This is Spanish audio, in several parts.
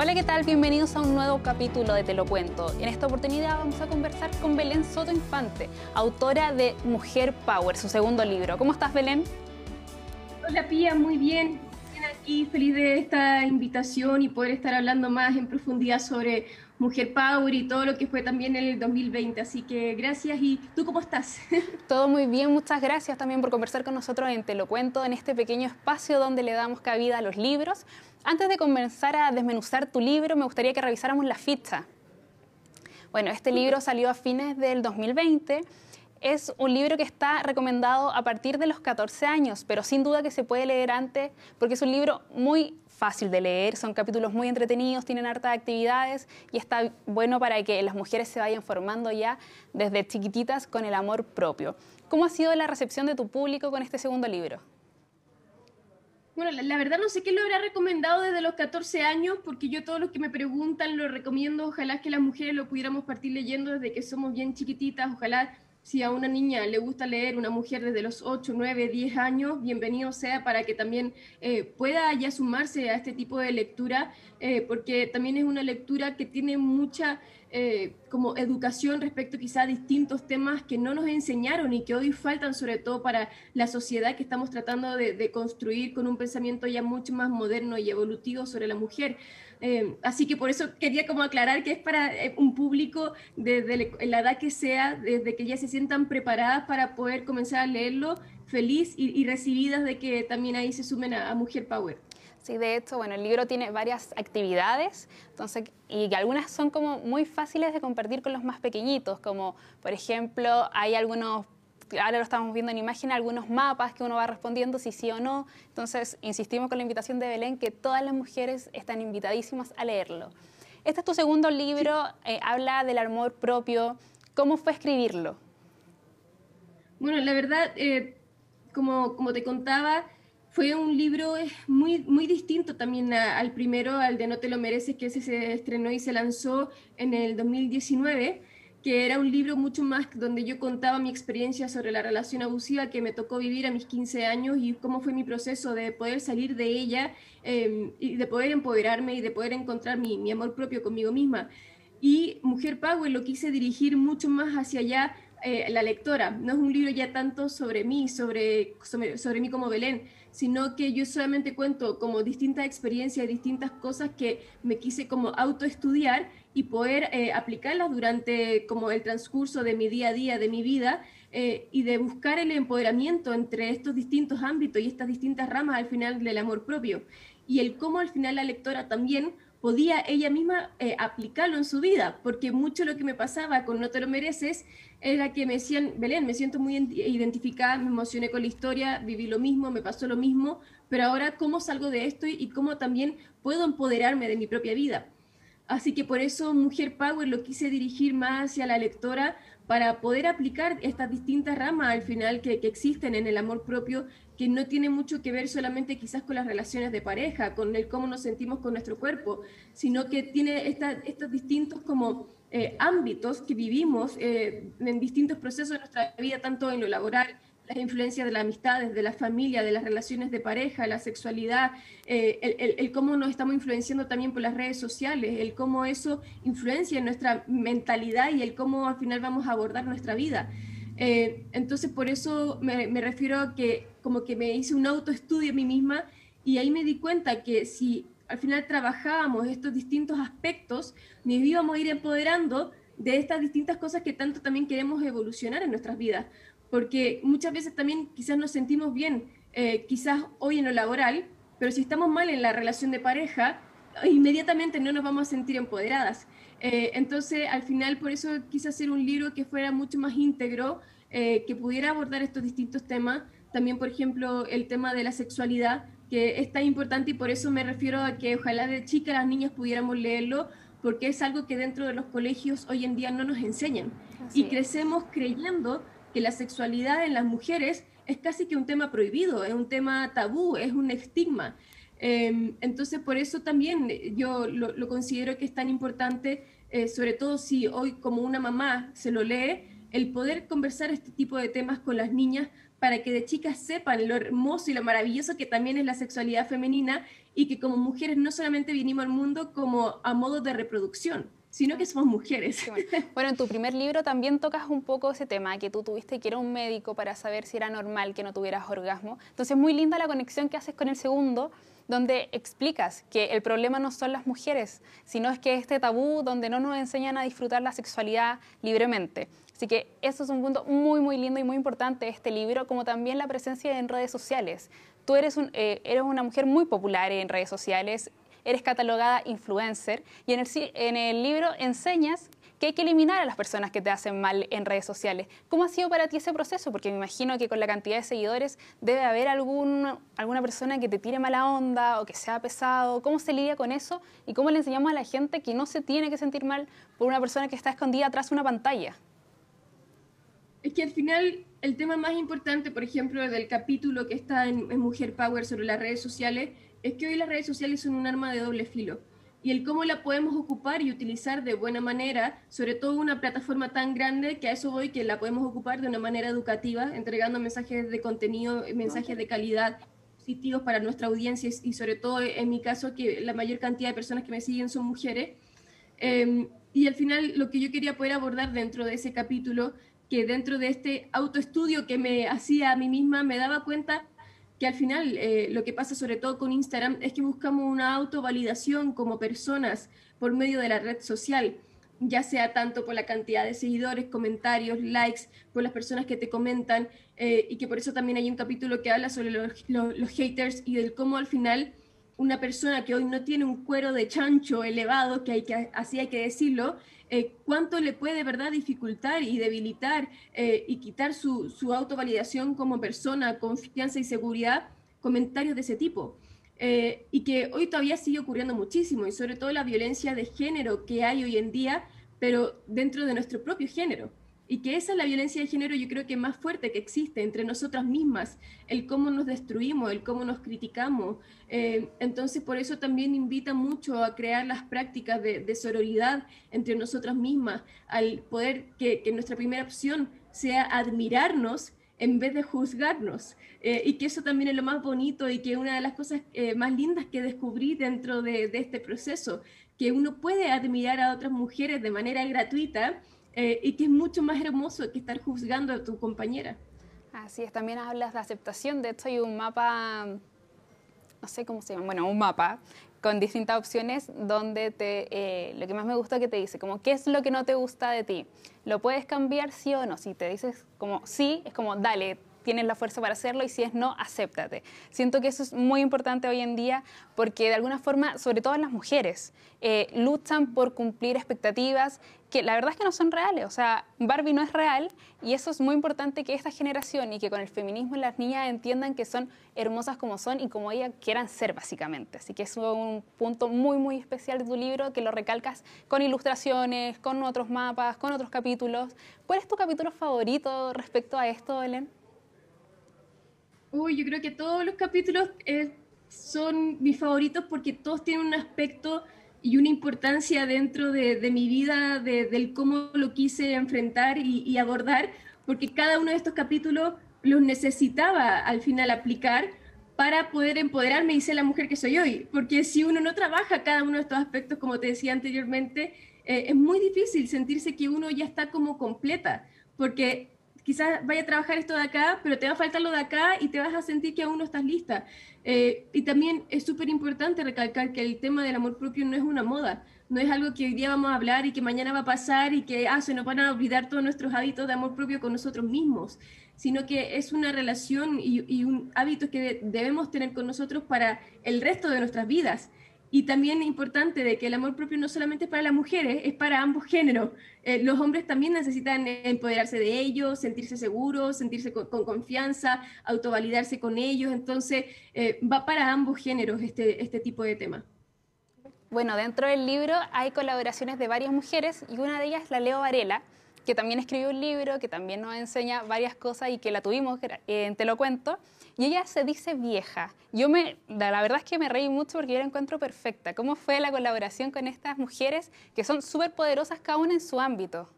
Hola, ¿qué tal? Bienvenidos a un nuevo capítulo de Te lo cuento. En esta oportunidad vamos a conversar con Belén Soto Infante, autora de Mujer Power, su segundo libro. ¿Cómo estás, Belén? Hola, Pía, muy bien. Bien aquí, feliz de esta invitación y poder estar hablando más en profundidad sobre Mujer Power y todo lo que fue también el 2020. Así que gracias. ¿Y tú cómo estás? Todo muy bien, muchas gracias también por conversar con nosotros en Te lo cuento, en este pequeño espacio donde le damos cabida a los libros. Antes de comenzar a desmenuzar tu libro, me gustaría que revisáramos la ficha. Bueno, este libro salió a fines del 2020. Es un libro que está recomendado a partir de los 14 años, pero sin duda que se puede leer antes porque es un libro muy fácil de leer, son capítulos muy entretenidos, tienen hartas actividades y está bueno para que las mujeres se vayan formando ya desde chiquititas con el amor propio. ¿Cómo ha sido la recepción de tu público con este segundo libro? Bueno, la, verdad no sé qué lo habrá recomendado desde los 14 años, porque yo todos los que me preguntan lo recomiendo, ojalá que las mujeres lo pudiéramos partir leyendo desde que somos bien chiquititas, ojalá si a una niña le gusta leer, una mujer desde los 8, 9, 10 años, bienvenido sea para que también eh, pueda ya sumarse a este tipo de lectura, eh, porque también es una lectura que tiene mucha eh, como educación respecto quizá a distintos temas que no nos enseñaron y que hoy faltan sobre todo para la sociedad que estamos tratando de, construir con un pensamiento ya mucho más moderno y evolutivo sobre la mujer. Eh, así que por eso quería como aclarar que es para eh, un público desde la edad que sea, desde que ya se sientan preparadas para poder comenzar a leerlo, feliz y, recibidas de que también ahí se sumen a, Mujer Power. Sí, de hecho, bueno, el libro tiene varias actividades, entonces, y algunas son como muy fáciles de compartir con los más pequeñitos, como por ejemplo, hay algunos ahora lo estamos viendo en imagen, algunos mapas que uno va respondiendo si sí o no. Entonces, insistimos con la invitación de Belén que todas las mujeres están invitadísimas a leerlo. Este es tu segundo libro, eh, habla del amor propio. ¿Cómo fue escribirlo? Bueno, la verdad, eh, como, como te contaba, fue un libro muy, muy distinto también al primero, al de No te lo mereces, que ese se estrenó y se lanzó en el 2019 que era un libro mucho más donde yo contaba mi experiencia sobre la relación abusiva que me tocó vivir a mis 15 años y cómo fue mi proceso de poder salir de ella em, y de poder empoderarme y de poder encontrar mi, mi, amor propio conmigo misma. Y Mujer Power lo quise dirigir mucho más hacia allá eh, la lectora. No es un libro ya tanto sobre mí, sobre, sobre, sobre mí como Belén, sino que yo solamente cuento como distintas experiencias, distintas cosas que me quise como autoestudiar y poder eh, aplicarlas durante como el transcurso de mi día a día, de mi vida, eh, y de buscar el empoderamiento entre estos distintos ámbitos y estas distintas ramas al final del amor propio. Y el cómo al final la lectora también podía ella misma eh, aplicarlo en su vida, porque mucho lo que me pasaba con No te lo mereces era que me decían, Belén, me siento muy identificada, me emocioné con la historia, viví lo mismo, me pasó lo mismo, pero ahora cómo salgo de esto y cómo también puedo empoderarme de mi propia vida. Así que por eso Mujer Power lo quise dirigir más hacia la lectora para poder aplicar estas distintas ramas al final que, existen en el amor propio, que no tiene mucho que ver solamente quizás con las relaciones de pareja, con el cómo nos sentimos con nuestro cuerpo, sino que tiene estos distintos como eh, ámbitos que vivimos eh, en distintos procesos de nuestra vida, tanto en lo laboral, las influencias de las amistades, de la familia, de las relaciones de pareja, la sexualidad, eh, el, cómo nos estamos influenciando también por las redes sociales, el cómo eso influencia en nuestra mentalidad y el cómo al final vamos a abordar nuestra vida. Entonces, por eso me, me, refiero a que como que me hice un autoestudio a mí misma y ahí me di cuenta que si al final trabajábamos estos distintos aspectos, nos íbamos a ir empoderando de estas distintas cosas que tanto también queremos evolucionar en nuestras vidas porque muchas veces también quizás nos sentimos bien, eh, quizás hoy en lo laboral, pero si estamos mal en la relación de pareja, inmediatamente no nos vamos a sentir empoderadas. Eh, entonces, al final, por eso quise hacer un libro que fuera mucho más íntegro, eh, que pudiera abordar estos distintos temas. También, por ejemplo, el tema de la sexualidad, que es tan importante y por eso me refiero a que ojalá de chica las niñas pudiéramos leerlo, porque es algo que dentro de los colegios hoy en día no nos enseñan. y crecemos creyendo que la sexualidad en las mujeres es casi que un tema prohibido, es un tema tabú, es un estigma. Em, entonces, por eso también yo lo, considero que es tan importante, eh, sobre todo si hoy como una mamá se lo lee, el poder conversar este tipo de temas con las niñas para que de chicas sepan lo hermoso y lo maravilloso que también es la sexualidad femenina y que como mujeres no solamente vinimos al mundo como a modo de reproducción, sino que somos mujeres. Bueno, en tu primer libro también tocas un poco ese tema, que tú tuviste que ir a un médico para saber si era normal que no tuvieras orgasmo. Entonces, muy linda la conexión que haces con el segundo, donde explicas que el problema no son las mujeres, sino es que este tabú donde no nos enseñan a disfrutar la sexualidad libremente. Así que eso es un punto muy, muy lindo y muy importante de este libro, como también la presencia en redes sociales. Tú eres, un, eh, eres una mujer muy popular en redes sociales, eres catalogada influencer y en el, en el libro enseñas que hay que eliminar a las personas que te hacen mal en redes sociales. ¿Cómo ha sido para ti ese proceso? Porque me imagino que con la cantidad de seguidores debe haber algún, alguna persona que te tire mala onda o que sea pesado. ¿Cómo se lidia con eso? ¿Y cómo le enseñamos a la gente que no se tiene que sentir mal por una persona que está escondida atrás de una pantalla? Es que al final el tema más importante, por ejemplo, del capítulo que está en, en Mujer Power sobre las redes sociales, es que hoy las redes sociales son un arma de doble filo y el cómo la podemos ocupar y utilizar de buena manera, sobre todo una plataforma tan grande que a eso voy, que la podemos ocupar de una manera educativa, entregando mensajes de contenido, mensajes de calidad positivos para nuestra audiencia y sobre todo en mi caso que la mayor cantidad de personas que me siguen son mujeres. Em, y al final lo que yo quería poder abordar dentro de ese capítulo, que dentro de este autoestudio que me hacía a mí misma, me daba cuenta que al final eh, lo que pasa sobre todo con Instagram es que buscamos una autovalidación como personas por medio de la red social, ya sea tanto por la cantidad de seguidores, comentarios, likes, por las personas que te comentan, eh, y que por eso también hay un capítulo que habla sobre los, los haters y del cómo al final una persona que hoy no tiene un cuero de chancho elevado, que, hay que así hay que decirlo, eh, cuánto le puede verdad dificultar y debilitar eh, y quitar su, su, autovalidación como persona, confianza y seguridad, comentarios de ese tipo. Eh, y que hoy todavía sigue ocurriendo muchísimo, y sobre todo la violencia de género que hay hoy en día, pero dentro de nuestro propio género y que esa es la violencia de género yo creo que más fuerte que existe entre nosotras mismas, el cómo nos destruimos, el cómo nos criticamos. Eh, entonces por eso también invita mucho a crear las prácticas de, sororidad entre nosotras mismas, al poder que, nuestra primera opción sea admirarnos en vez de juzgarnos. Eh, y que eso también es lo más bonito y que una de las cosas eh, más lindas que descubrí dentro de, de este proceso, que uno puede admirar a otras mujeres de manera gratuita eh, y que es mucho más hermoso que estar juzgando a tu compañera. Así es, también hablas de aceptación, de hecho hay un mapa, no sé cómo se llama, bueno, un mapa con distintas opciones donde te, eh, lo que más me gusta que te dice, como qué es lo que no te gusta de ti. ¿Lo puedes cambiar sí o no? Si te dices como sí, es como dale, tienes la fuerza para hacerlo y si es no, acéptate. Siento que eso es muy importante hoy en día porque de alguna forma, sobre todo las mujeres, eh, luchan por cumplir expectativas que la verdad es que no son reales. O sea, Barbie no es real y eso es muy importante que esta generación y que con el feminismo las niñas entiendan que son hermosas como son y como ellas quieran ser básicamente. Así que es un punto muy, muy especial de tu libro que lo recalcas con ilustraciones, con otros mapas, con otros capítulos. ¿Cuál es tu capítulo favorito respecto a esto, Helen? Uy, yo creo que todos los capítulos eh, son mis favoritos porque todos tienen un aspecto y una importancia dentro de, mi vida, de, del cómo lo quise enfrentar y, abordar, porque cada uno de estos capítulos los necesitaba al final aplicar para poder empoderarme y ser la mujer que soy hoy. Porque si uno no trabaja cada uno de estos aspectos, como te decía anteriormente, eh, es muy difícil sentirse que uno ya está como completa, porque quizás vaya a trabajar esto de acá, pero te va a faltar lo de acá y te vas a sentir que aún no estás lista. Eh, y también es súper importante recalcar que el tema del amor propio no es una moda, no es algo que hoy día vamos a hablar y que mañana va a pasar y que ah, se nos van a olvidar todos nuestros hábitos de amor propio con nosotros mismos, sino que es una relación y, y un hábito que debemos tener con nosotros para el resto de nuestras vidas. Y también importante de que el amor propio no solamente es para las mujeres, es para ambos géneros. Eh, los hombres también necesitan empoderarse de ellos, sentirse seguros, sentirse con, confianza, autovalidarse con ellos. Entonces, eh, va para ambos géneros este, este tipo de tema. Bueno, dentro del libro hay colaboraciones de varias mujeres y una de ellas la Leo Varela, que también escribió un libro, que también nos enseña varias cosas y que la tuvimos, eh, te lo cuento. Y ella se dice vieja. Yo me, la verdad es que me reí mucho porque yo la encuentro perfecta. ¿Cómo fue la colaboración con estas mujeres que son súper poderosas cada una en su ámbito?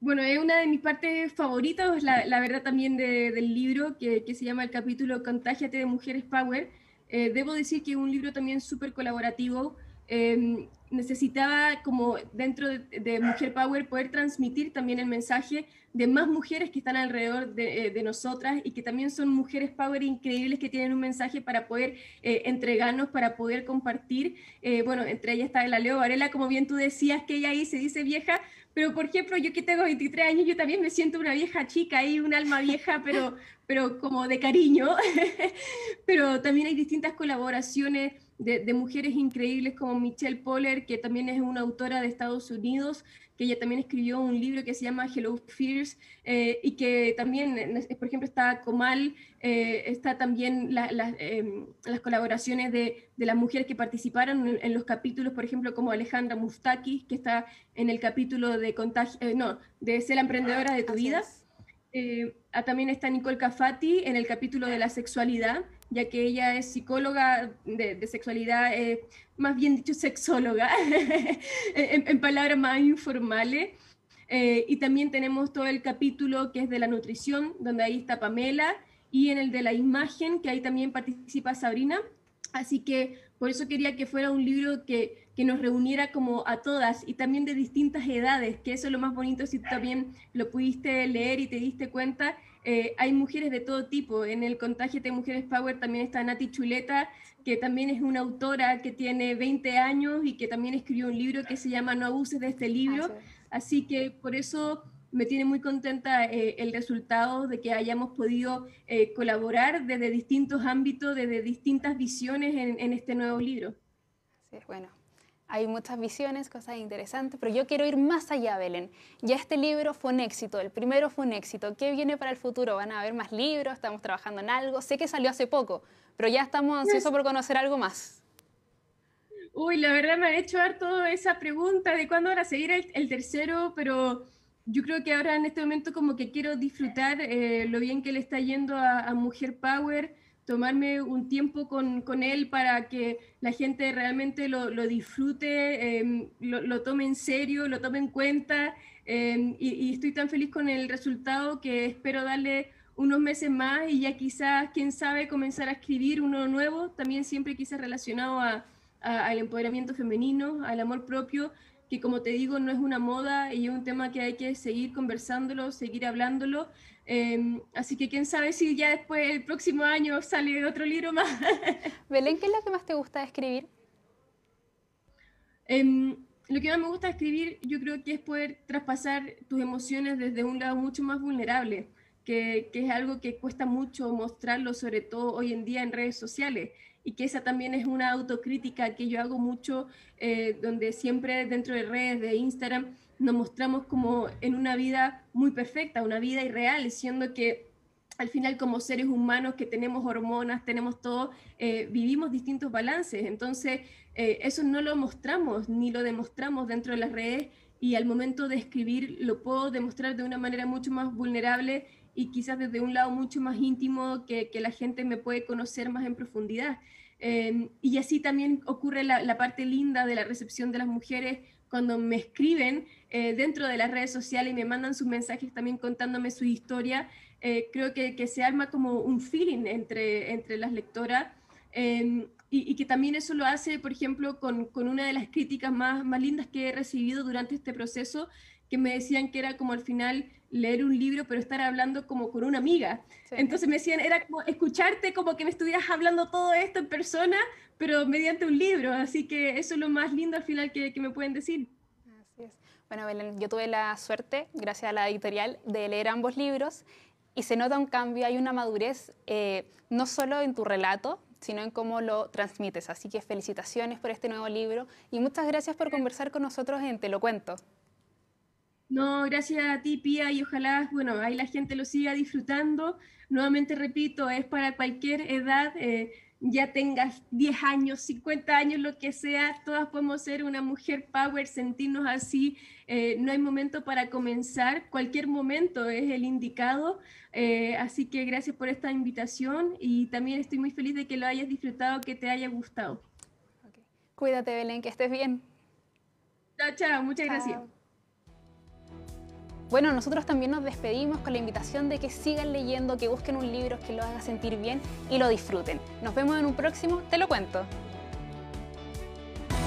Bueno, es una de mis partes favoritas, la, la verdad también del libro, que, se llama el capítulo Contágiate de Mujeres Power, Eh, debo decir que es un libro también súper colaborativo. Em, necesitaba como dentro de, Mujer Power poder transmitir también el mensaje de más mujeres que están alrededor de, eh, nosotras y que también son mujeres Power increíbles que tienen un mensaje para poder eh, entregarnos, para poder compartir. Eh, bueno, entre ellas está la Leo Varela, como bien tú decías, que ella ahí se dice vieja, pero por ejemplo, yo que tengo 23 años, yo también me siento una vieja chica y un alma vieja, pero, pero como de cariño. pero también hay distintas colaboraciones de, mujeres increíbles como Michelle Poller, que también es una autora de Estados Unidos, que ella también escribió un libro que se llama Hello Fears, eh, y que también, por ejemplo, está Comal, eh, está también em, las colaboraciones de, las mujeres que participaron en, los capítulos, por ejemplo, como Alejandra Mustakis, que está en el capítulo de contagio, eh, no, de Ser la emprendedora de tu vida. Ah, también está Nicole Cafati en el capítulo de la sexualidad, ya que ella es psicóloga de, sexualidad, eh, más bien dicho sexóloga, en, palabras más informales. Eh, y también tenemos todo el capítulo que es de la nutrición, donde ahí está Pamela, y en el de la imagen, que ahí también participa Sabrina. Así que por eso quería que fuera un libro que, que, nos reuniera como a todas y también de distintas edades, que eso es lo más bonito si tú también lo pudiste leer y te diste cuenta, eh, hay mujeres de todo tipo. En el contagio de Mujeres Power también está Nati Chuleta, que también es una autora que tiene 20 años y que también escribió un libro que se llama No abuses de este libro. Así que por eso me tiene muy contenta eh, el resultado de que hayamos podido eh, colaborar desde distintos ámbitos, desde distintas visiones en, en este nuevo libro. Sí, bueno, hay muchas visiones, cosas interesantes, pero yo quiero ir más allá, Belén. Ya este libro fue un éxito, el primero fue un éxito. ¿Qué viene para el futuro? ¿Van a haber más libros? ¿Estamos trabajando en algo? Sé que salió hace poco, pero ya estamos ansiosos por conocer algo más. Uy, la verdad me ha hecho dar toda esa pregunta de cuándo van a seguir el, tercero, pero yo creo que ahora en este momento como que quiero disfrutar eh, lo bien que le está yendo a Mujer Power tomarme un tiempo con, con, él para que la gente realmente lo, lo disfrute, em, lo, lo, tome en serio, lo tome en cuenta em, y, estoy tan feliz con el resultado que espero darle unos meses más y ya quizás, quién sabe, comenzar a escribir uno nuevo, también siempre quizás relacionado a, al empoderamiento femenino, al amor propio, que como te digo no es una moda y es un tema que hay que seguir conversándolo, seguir hablándolo Em, así que quién sabe si ya después el próximo año sale otro libro más. Belén, ¿qué es lo que más te gusta escribir? Em, lo que más me gusta escribir yo creo que es poder traspasar tus emociones desde un lado mucho más vulnerable, que, que es algo que cuesta mucho mostrarlo, sobre todo hoy en día en redes sociales y que esa también es una autocrítica que yo hago mucho, eh, donde siempre dentro de redes, de Instagram, nos mostramos como en una vida muy perfecta, una vida irreal, siendo que al final como seres humanos que tenemos hormonas, tenemos todo, eh, vivimos distintos balances. Entonces, eh, eso no lo mostramos ni lo demostramos dentro de las redes y al momento de escribir lo puedo demostrar de una manera mucho más vulnerable y quizás desde un lado mucho más íntimo que, que la gente me puede conocer más en profundidad. Eh, y así también ocurre la, la, parte linda de la recepción de las mujeres cuando me escriben eh, dentro de las redes sociales y me mandan sus mensajes también contándome su historia, eh, creo que, que, se arma como un feeling entre, entre las lectoras em, y, que también eso lo hace, por ejemplo, con, con, una de las críticas más, más lindas que he recibido durante este proceso, que me decían que era como al final leer un libro, pero estar hablando como con una amiga. Entonces me decían, era como escucharte como que me estuvieras hablando todo esto en persona, pero mediante un libro. Así que eso es lo más lindo al final que, que me pueden decir. Así es. Bueno, Belén, yo tuve la suerte, gracias a la editorial, de leer ambos libros y se nota un cambio, hay una madurez, eh, no solo en tu relato, sino en cómo lo transmites. Así que felicitaciones por este nuevo libro y muchas gracias por conversar con nosotros en Te lo cuento. No, gracias a ti, Pía, y ojalá, bueno, ahí la gente lo siga disfrutando. Nuevamente repito, es para cualquier edad. Eh, ya tengas 10 años, 50 años, lo que sea, todas podemos ser una mujer power, sentirnos así. Eh, no hay momento para comenzar, cualquier momento es el indicado. Eh, así que gracias por esta invitación y también estoy muy feliz de que lo hayas disfrutado, que te haya gustado. Cuídate, Belén, que estés bien. Chao, chao, muchas gracias. Bueno, nosotros también nos despedimos con la invitación de que sigan leyendo, que busquen un libro que los haga sentir bien y lo disfruten. Nos vemos en un próximo Te lo cuento.